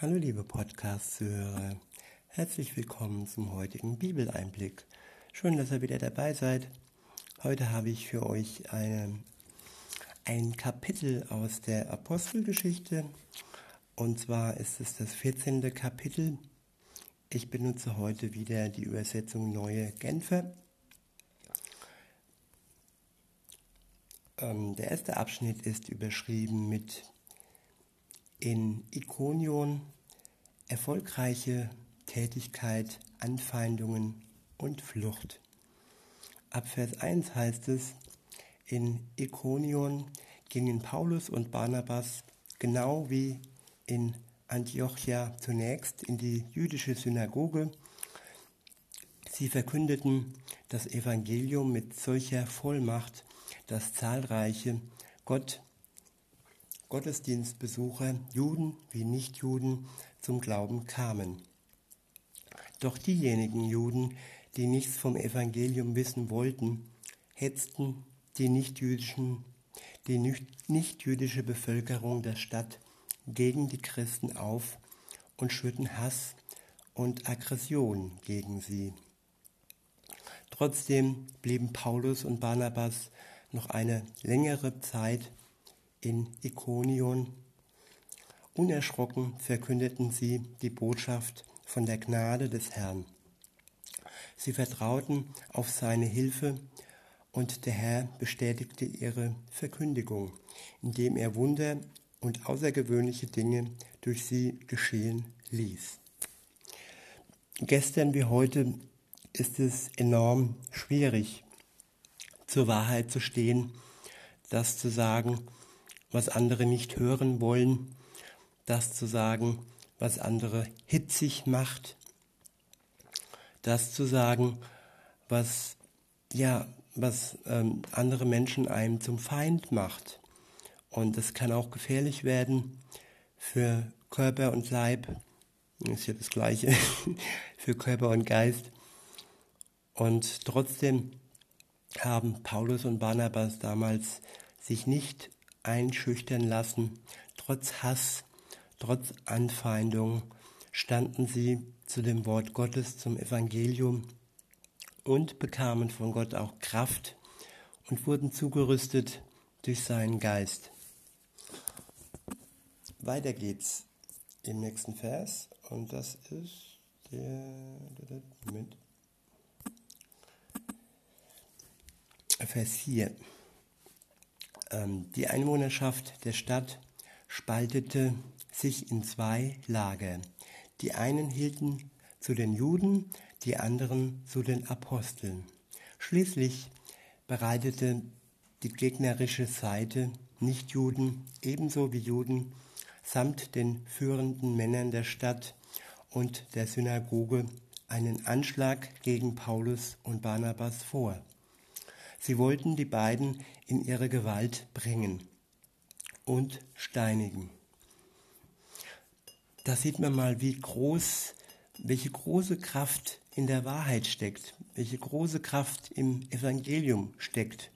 Hallo liebe Podcast-Zuhörer, herzlich willkommen zum heutigen Bibeleinblick. Schön, dass ihr wieder dabei seid. Heute habe ich für euch eine, ein Kapitel aus der Apostelgeschichte und zwar ist es das 14. Kapitel. Ich benutze heute wieder die Übersetzung Neue Genfer. Ähm, der erste Abschnitt ist überschrieben mit in Ikonion erfolgreiche Tätigkeit, Anfeindungen und Flucht. Ab Vers 1 heißt es, in Ikonion gingen Paulus und Barnabas genau wie in Antiochia zunächst in die jüdische Synagoge. Sie verkündeten das Evangelium mit solcher Vollmacht, dass zahlreiche Gott Gottesdienstbesucher, Juden wie Nichtjuden, zum Glauben kamen. Doch diejenigen Juden, die nichts vom Evangelium wissen wollten, hetzten die nichtjüdischen, die nichtjüdische Bevölkerung der Stadt gegen die Christen auf und schürten Hass und Aggression gegen sie. Trotzdem blieben Paulus und Barnabas noch eine längere Zeit in Ikonion. Unerschrocken verkündeten sie die Botschaft von der Gnade des Herrn. Sie vertrauten auf seine Hilfe und der Herr bestätigte ihre Verkündigung, indem er Wunder und außergewöhnliche Dinge durch sie geschehen ließ. Gestern wie heute ist es enorm schwierig, zur Wahrheit zu stehen, das zu sagen, was andere nicht hören wollen, das zu sagen, was andere hitzig macht, das zu sagen, was ja, was ähm, andere Menschen einem zum Feind macht. Und das kann auch gefährlich werden für Körper und Leib. Ist ja das Gleiche für Körper und Geist. Und trotzdem haben Paulus und Barnabas damals sich nicht einschüchtern lassen. Trotz Hass, trotz Anfeindung standen sie zu dem Wort Gottes, zum Evangelium und bekamen von Gott auch Kraft und wurden zugerüstet durch seinen Geist. Weiter geht's im nächsten Vers und das ist der mit Vers 4. Ähm, die Einwohnerschaft der Stadt spaltete sich in zwei Lager. Die einen hielten zu den Juden, die anderen zu den Aposteln. Schließlich bereitete die gegnerische Seite Nichtjuden ebenso wie Juden samt den führenden Männern der Stadt und der Synagoge einen Anschlag gegen Paulus und Barnabas vor. Sie wollten die beiden in ihre Gewalt bringen und steinigen. Da sieht man mal, wie groß, welche große Kraft in der Wahrheit steckt, welche große Kraft im Evangelium steckt.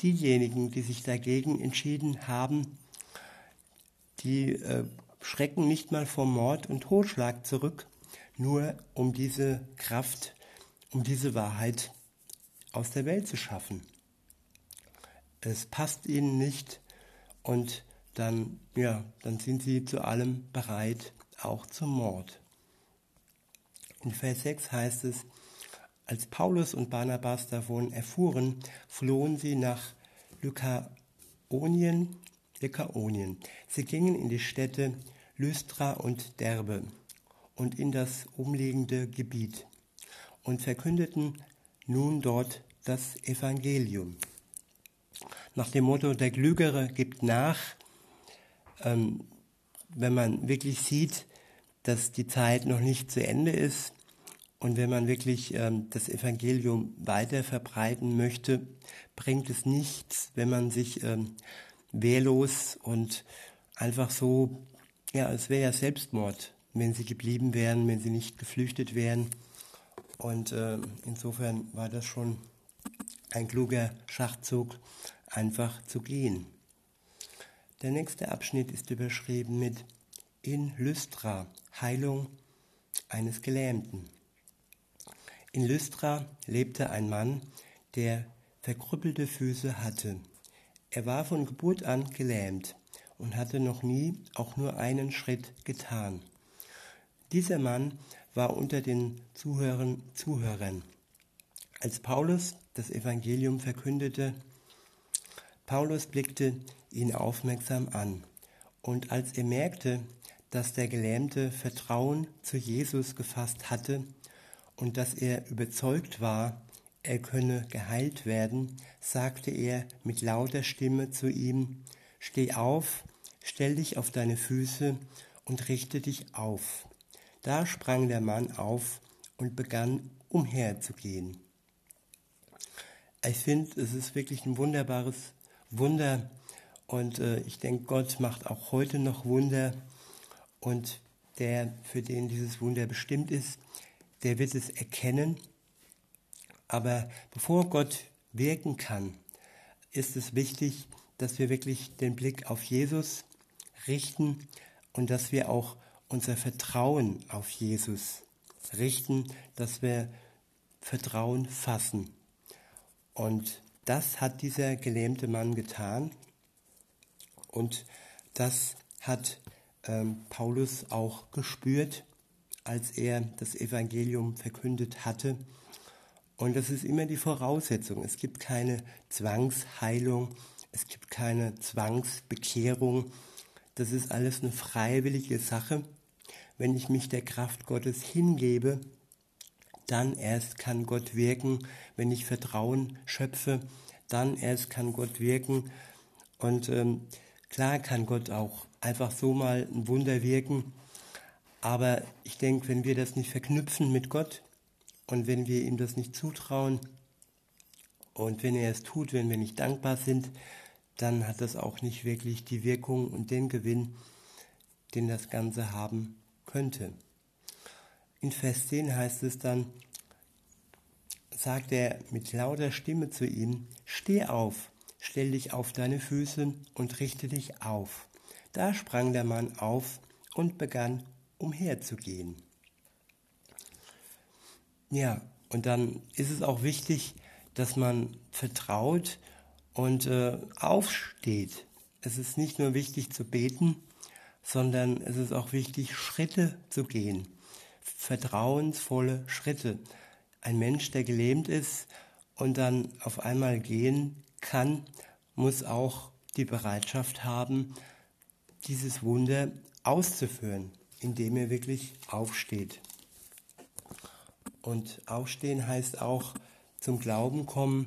Diejenigen, die sich dagegen entschieden haben, die äh, schrecken nicht mal vor Mord und Totschlag zurück, nur um diese Kraft, um diese Wahrheit aus der Welt zu schaffen. Es passt ihnen nicht und dann, ja, dann sind sie zu allem bereit, auch zum Mord. In Vers 6 heißt es, als Paulus und Barnabas davon erfuhren, flohen sie nach Lykaonien, Lykaonien. Sie gingen in die Städte Lystra und Derbe und in das umliegende Gebiet und verkündeten nun dort das Evangelium. Nach dem Motto, der Klügere gibt nach, ähm, wenn man wirklich sieht, dass die Zeit noch nicht zu Ende ist und wenn man wirklich ähm, das Evangelium weiter verbreiten möchte, bringt es nichts, wenn man sich ähm, wehrlos und einfach so, ja, es wäre ja Selbstmord, wenn sie geblieben wären, wenn sie nicht geflüchtet wären. Und äh, insofern war das schon ein kluger Schachzug, einfach zu gehen. Der nächste Abschnitt ist überschrieben mit in Lystra, Heilung eines Gelähmten. In Lystra lebte ein Mann, der verkrüppelte Füße hatte. Er war von Geburt an gelähmt und hatte noch nie auch nur einen Schritt getan. Dieser Mann war unter den Zuhörern, Zuhörern. Als Paulus das Evangelium verkündete, Paulus blickte ihn aufmerksam an. Und als er merkte, dass der Gelähmte Vertrauen zu Jesus gefasst hatte und dass er überzeugt war, er könne geheilt werden, sagte er mit lauter Stimme zu ihm, Steh auf, stell dich auf deine Füße und richte dich auf. Da sprang der Mann auf und begann umherzugehen. Ich finde, es ist wirklich ein wunderbares Wunder und äh, ich denke, Gott macht auch heute noch Wunder und der, für den dieses Wunder bestimmt ist, der wird es erkennen. Aber bevor Gott wirken kann, ist es wichtig, dass wir wirklich den Blick auf Jesus richten und dass wir auch unser Vertrauen auf Jesus richten, dass wir Vertrauen fassen. Und das hat dieser gelähmte Mann getan und das hat ähm, Paulus auch gespürt, als er das Evangelium verkündet hatte. Und das ist immer die Voraussetzung. Es gibt keine Zwangsheilung, es gibt keine Zwangsbekehrung. Das ist alles eine freiwillige Sache. Wenn ich mich der Kraft Gottes hingebe, dann erst kann Gott wirken. Wenn ich Vertrauen schöpfe, dann erst kann Gott wirken. Und ähm, klar kann Gott auch einfach so mal ein Wunder wirken. Aber ich denke, wenn wir das nicht verknüpfen mit Gott und wenn wir ihm das nicht zutrauen und wenn er es tut, wenn wir nicht dankbar sind, dann hat das auch nicht wirklich die Wirkung und den Gewinn, den das Ganze haben könnte. In Vers 10 heißt es dann, sagt er mit lauter Stimme zu ihm, steh auf, stell dich auf deine Füße und richte dich auf. Da sprang der Mann auf und begann umherzugehen. Ja, und dann ist es auch wichtig, dass man vertraut und äh, aufsteht. Es ist nicht nur wichtig zu beten, sondern es ist auch wichtig, Schritte zu gehen. Vertrauensvolle Schritte. Ein Mensch, der gelähmt ist und dann auf einmal gehen kann, muss auch die Bereitschaft haben, dieses Wunder auszuführen, indem er wirklich aufsteht. Und aufstehen heißt auch zum Glauben kommen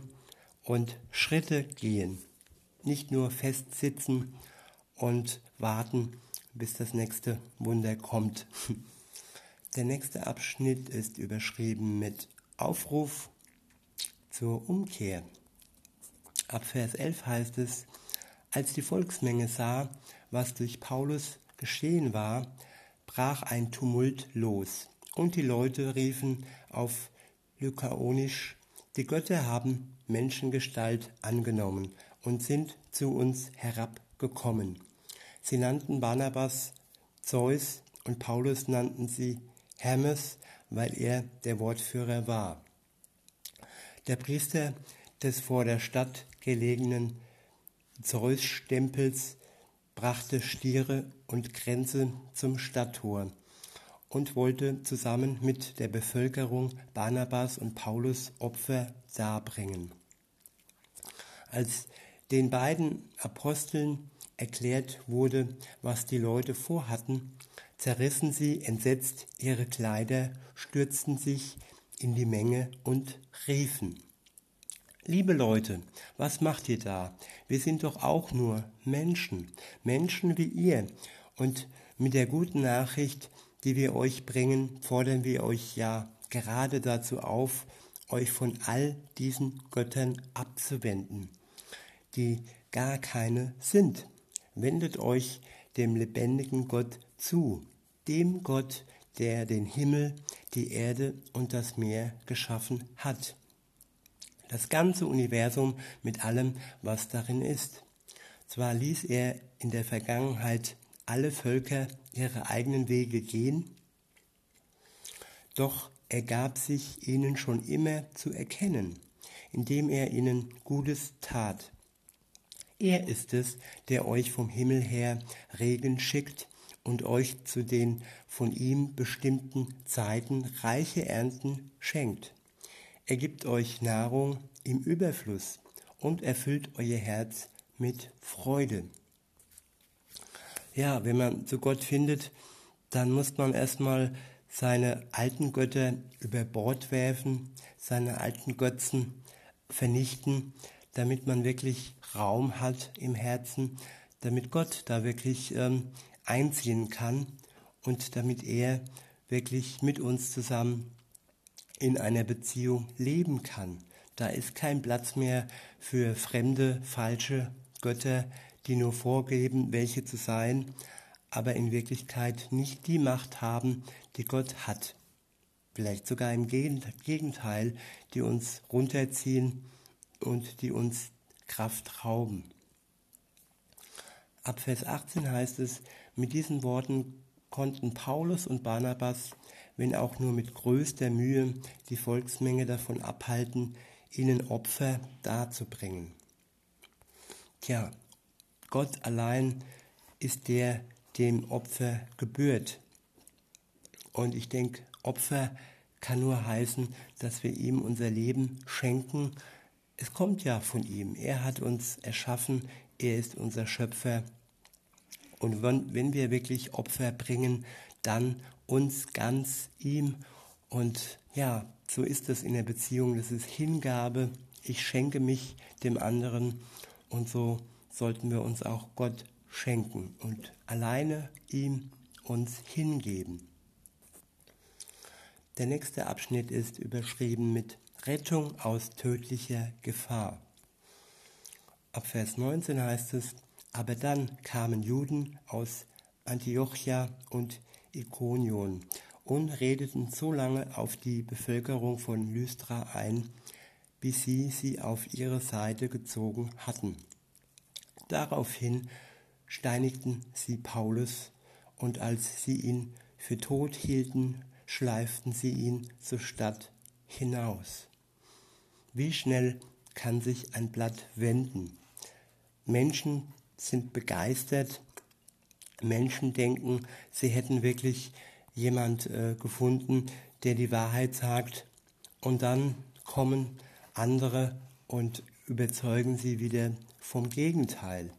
und Schritte gehen. Nicht nur festsitzen und warten, bis das nächste Wunder kommt. Der nächste Abschnitt ist überschrieben mit Aufruf zur Umkehr. Ab Vers 11 heißt es, als die Volksmenge sah, was durch Paulus geschehen war, brach ein Tumult los, und die Leute riefen auf Lykaonisch, die Götter haben Menschengestalt angenommen und sind zu uns herabgekommen. Sie nannten Barnabas Zeus und Paulus nannten sie Hermes, weil er der Wortführer war. Der Priester des vor der Stadt gelegenen Zeus-Stempels brachte Stiere und Kränze zum Stadttor und wollte zusammen mit der Bevölkerung Barnabas und Paulus Opfer darbringen. Als den beiden Aposteln erklärt wurde, was die Leute vorhatten, zerrissen sie entsetzt ihre Kleider, stürzten sich in die Menge und riefen. Liebe Leute, was macht ihr da? Wir sind doch auch nur Menschen, Menschen wie ihr. Und mit der guten Nachricht, die wir euch bringen, fordern wir euch ja gerade dazu auf, euch von all diesen Göttern abzuwenden, die gar keine sind. Wendet euch dem lebendigen Gott zu, dem Gott, der den Himmel, die Erde und das Meer geschaffen hat das ganze Universum mit allem, was darin ist. Zwar ließ er in der Vergangenheit alle Völker ihre eigenen Wege gehen? Doch er gab sich ihnen schon immer zu erkennen, indem er ihnen Gutes tat. Er ist es, der euch vom Himmel her Regen schickt und euch zu den von ihm bestimmten Zeiten reiche Ernten schenkt. Er gibt euch Nahrung im Überfluss und erfüllt euer Herz mit Freude. Ja, wenn man zu Gott findet, dann muss man erstmal seine alten Götter über Bord werfen, seine alten Götzen vernichten, damit man wirklich Raum hat im Herzen, damit Gott da wirklich ähm, einziehen kann und damit er wirklich mit uns zusammen in einer Beziehung leben kann. Da ist kein Platz mehr für fremde, falsche Götter, die nur vorgeben, welche zu sein, aber in Wirklichkeit nicht die Macht haben, die Gott hat. Vielleicht sogar im Gegenteil, die uns runterziehen und die uns Kraft rauben. Ab Vers 18 heißt es, mit diesen Worten konnten Paulus und Barnabas, wenn auch nur mit größter Mühe, die Volksmenge davon abhalten, ihnen Opfer darzubringen. Tja, Gott allein ist der, dem Opfer gebührt. Und ich denke, Opfer kann nur heißen, dass wir ihm unser Leben schenken. Es kommt ja von ihm. Er hat uns erschaffen. Er ist unser Schöpfer. Und wenn, wenn wir wirklich Opfer bringen, dann uns ganz ihm. Und ja, so ist es in der Beziehung. Das ist Hingabe. Ich schenke mich dem anderen. Und so sollten wir uns auch Gott schenken und alleine ihm uns hingeben. Der nächste Abschnitt ist überschrieben mit Rettung aus tödlicher Gefahr. Ab Vers 19 heißt es, aber dann kamen Juden aus Antiochia und Ikonion und redeten so lange auf die Bevölkerung von Lystra ein, bis sie sie auf ihre Seite gezogen hatten. Daraufhin steinigten sie Paulus, und als sie ihn für tot hielten, schleiften sie ihn zur Stadt hinaus. Wie schnell kann sich ein Blatt wenden? Menschen sind begeistert, Menschen denken, sie hätten wirklich jemand äh, gefunden, der die Wahrheit sagt, und dann kommen andere und überzeugen sie wieder vom Gegenteil.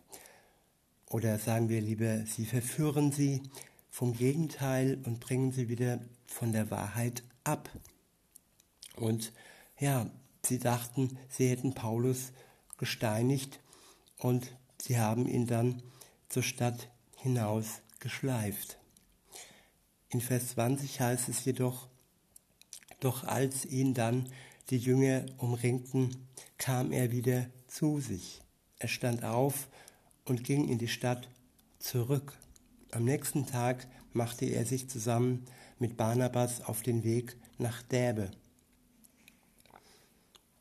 Oder sagen wir lieber, sie verführen sie vom Gegenteil und bringen sie wieder von der Wahrheit ab. Und ja, sie dachten, sie hätten Paulus gesteinigt und sie haben ihn dann zur Stadt hinaus geschleift. In Vers 20 heißt es jedoch, doch als ihn dann die Jünger umringten, kam er wieder zu sich. Er stand auf und ging in die Stadt zurück. Am nächsten Tag machte er sich zusammen mit Barnabas auf den Weg nach Derbe.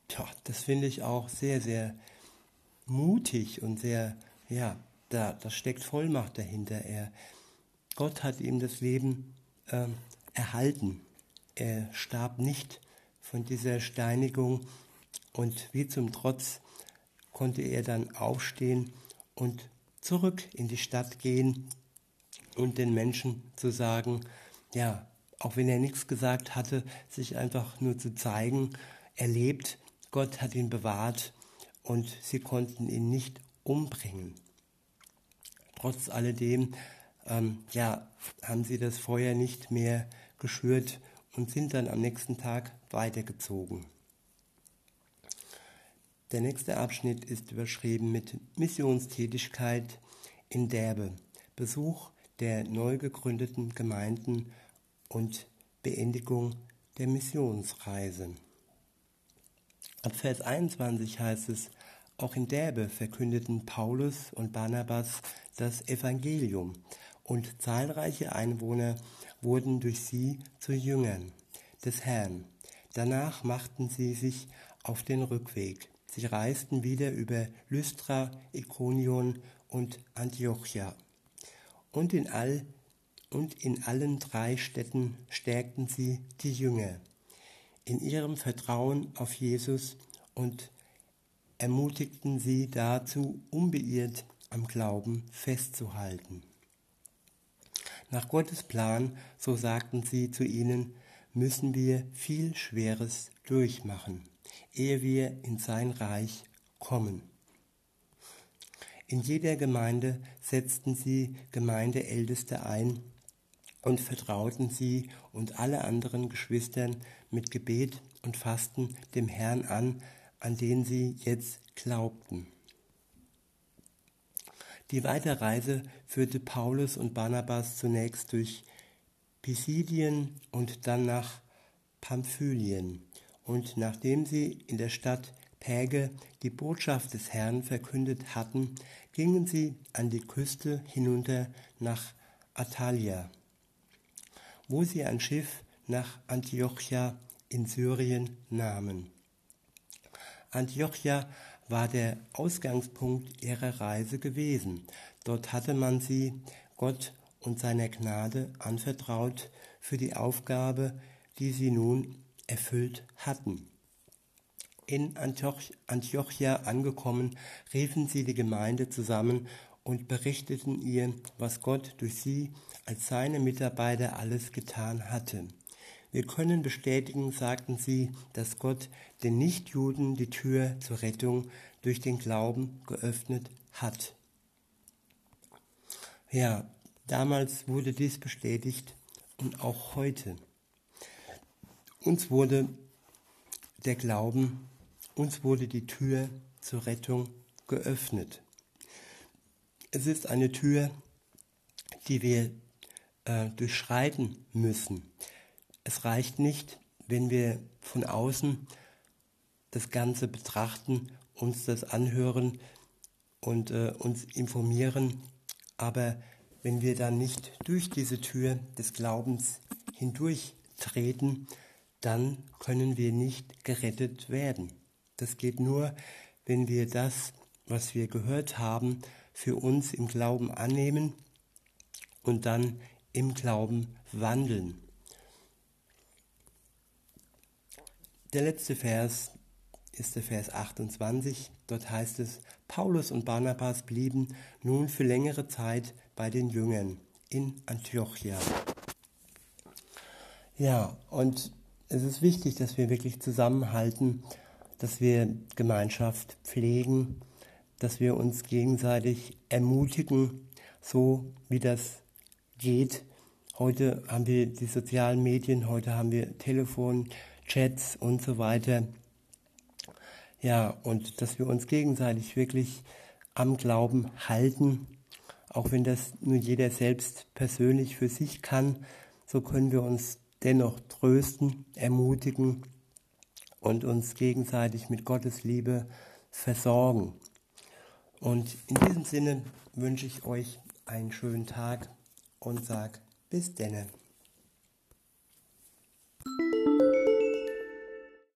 Tja, das finde ich auch sehr, sehr mutig und sehr, ja, da, da steckt Vollmacht dahinter. Er, Gott hat ihm das Leben äh, erhalten. Er starb nicht von dieser Steinigung und wie zum Trotz konnte er dann aufstehen und zurück in die Stadt gehen und den Menschen zu sagen, ja, auch wenn er nichts gesagt hatte, sich einfach nur zu zeigen, er lebt, Gott hat ihn bewahrt und sie konnten ihn nicht umbringen. Trotz alledem, ähm, ja, haben sie das Feuer nicht mehr geschürt und sind dann am nächsten Tag weitergezogen. Der nächste Abschnitt ist überschrieben mit Missionstätigkeit in Derbe, Besuch der neu gegründeten Gemeinden und Beendigung der Missionsreise. Ab Vers 21 heißt es, auch in Derbe verkündeten Paulus und Barnabas das Evangelium und zahlreiche Einwohner wurden durch sie zu Jüngern des Herrn. Danach machten sie sich auf den Rückweg. Sie reisten wieder über Lystra, Ikonion und Antiochia. Und in, all, und in allen drei Städten stärkten sie die Jünger in ihrem Vertrauen auf Jesus und ermutigten sie dazu, unbeirrt am Glauben festzuhalten. Nach Gottes Plan, so sagten sie zu ihnen, müssen wir viel Schweres durchmachen, ehe wir in sein Reich kommen. In jeder Gemeinde setzten sie Gemeindeälteste ein und vertrauten sie und alle anderen Geschwistern mit Gebet und Fasten dem Herrn an, an den sie jetzt glaubten. Die Weiterreise führte Paulus und Barnabas zunächst durch Pisidien und dann nach Pamphylien. Und nachdem sie in der Stadt Perge die Botschaft des Herrn verkündet hatten, gingen sie an die Küste hinunter nach Atalia, wo sie ein Schiff nach Antiochia in Syrien nahmen. Antiochia war der Ausgangspunkt ihrer Reise gewesen. Dort hatte man sie Gott und seiner Gnade anvertraut für die Aufgabe, die sie nun erfüllt hatten. In Antioch Antiochia angekommen, riefen sie die Gemeinde zusammen und berichteten ihr, was Gott durch sie als seine Mitarbeiter alles getan hatte. Wir können bestätigen, sagten sie, dass Gott den Nichtjuden die Tür zur Rettung durch den Glauben geöffnet hat. Ja, damals wurde dies bestätigt und auch heute. Uns wurde der Glauben, uns wurde die Tür zur Rettung geöffnet. Es ist eine Tür, die wir äh, durchschreiten müssen. Es reicht nicht, wenn wir von außen das Ganze betrachten, uns das anhören und äh, uns informieren, aber wenn wir dann nicht durch diese Tür des Glaubens hindurch treten, dann können wir nicht gerettet werden. Das geht nur, wenn wir das, was wir gehört haben, für uns im Glauben annehmen und dann im Glauben wandeln. Der letzte Vers ist der Vers 28. Dort heißt es, Paulus und Barnabas blieben nun für längere Zeit bei den Jüngern in Antiochia. Ja, und es ist wichtig, dass wir wirklich zusammenhalten, dass wir Gemeinschaft pflegen, dass wir uns gegenseitig ermutigen, so wie das geht. Heute haben wir die sozialen Medien, heute haben wir Telefon, Chats und so weiter. Ja, und dass wir uns gegenseitig wirklich am Glauben halten, auch wenn das nur jeder selbst persönlich für sich kann, so können wir uns dennoch trösten, ermutigen und uns gegenseitig mit Gottes Liebe versorgen. Und in diesem Sinne wünsche ich euch einen schönen Tag und sage bis denne.